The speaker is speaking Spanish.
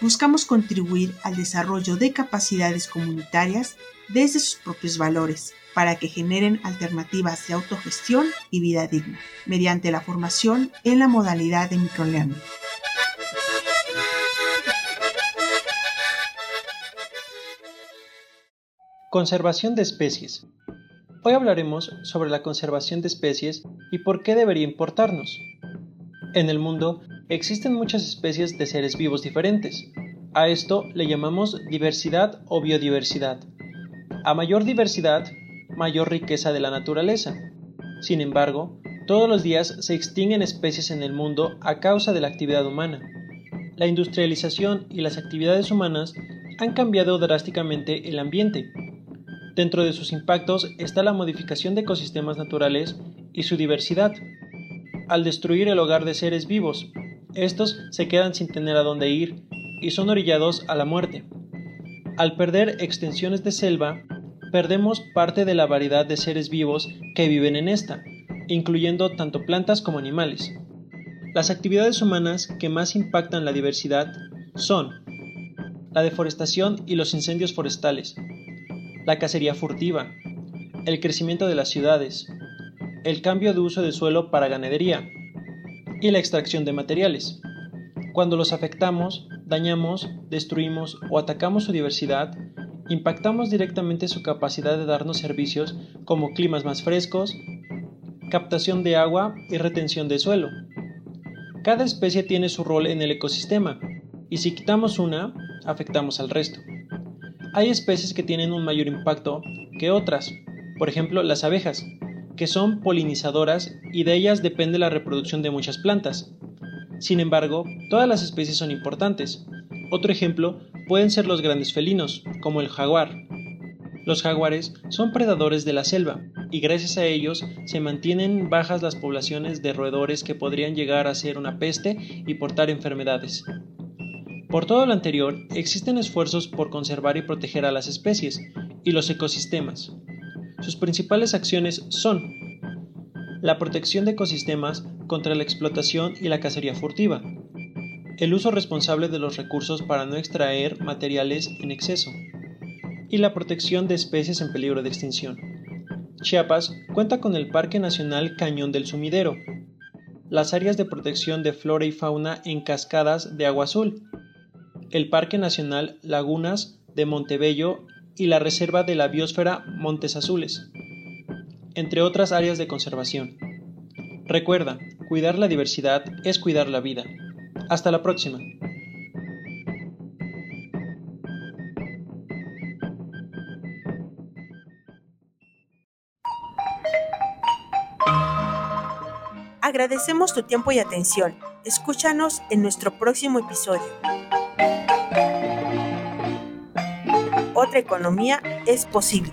buscamos contribuir al desarrollo de capacidades comunitarias desde sus propios valores para que generen alternativas de autogestión y vida digna, mediante la formación en la modalidad de microlearning. Conservación de especies. Hoy hablaremos sobre la conservación de especies y por qué debería importarnos. En el mundo existen muchas especies de seres vivos diferentes. A esto le llamamos diversidad o biodiversidad. A mayor diversidad, mayor riqueza de la naturaleza. Sin embargo, todos los días se extinguen especies en el mundo a causa de la actividad humana. La industrialización y las actividades humanas han cambiado drásticamente el ambiente. Dentro de sus impactos está la modificación de ecosistemas naturales y su diversidad. Al destruir el hogar de seres vivos, estos se quedan sin tener a dónde ir y son orillados a la muerte. Al perder extensiones de selva, perdemos parte de la variedad de seres vivos que viven en esta, incluyendo tanto plantas como animales. Las actividades humanas que más impactan la diversidad son la deforestación y los incendios forestales, la cacería furtiva, el crecimiento de las ciudades, el cambio de uso de suelo para ganadería y la extracción de materiales. Cuando los afectamos, dañamos, destruimos o atacamos su diversidad, impactamos directamente su capacidad de darnos servicios como climas más frescos, captación de agua y retención de suelo. Cada especie tiene su rol en el ecosistema, y si quitamos una, afectamos al resto. Hay especies que tienen un mayor impacto que otras, por ejemplo las abejas, que son polinizadoras y de ellas depende la reproducción de muchas plantas. Sin embargo, todas las especies son importantes. Otro ejemplo pueden ser los grandes felinos, como el jaguar. Los jaguares son predadores de la selva, y gracias a ellos se mantienen bajas las poblaciones de roedores que podrían llegar a ser una peste y portar enfermedades. Por todo lo anterior, existen esfuerzos por conservar y proteger a las especies y los ecosistemas. Sus principales acciones son la protección de ecosistemas contra la explotación y la cacería furtiva, el uso responsable de los recursos para no extraer materiales en exceso y la protección de especies en peligro de extinción. Chiapas cuenta con el Parque Nacional Cañón del Sumidero, las áreas de protección de flora y fauna en cascadas de agua azul, el Parque Nacional Lagunas de Montebello y la Reserva de la Biosfera Montes Azules, entre otras áreas de conservación. Recuerda, cuidar la diversidad es cuidar la vida. Hasta la próxima. Agradecemos tu tiempo y atención. Escúchanos en nuestro próximo episodio. Otra economía es posible.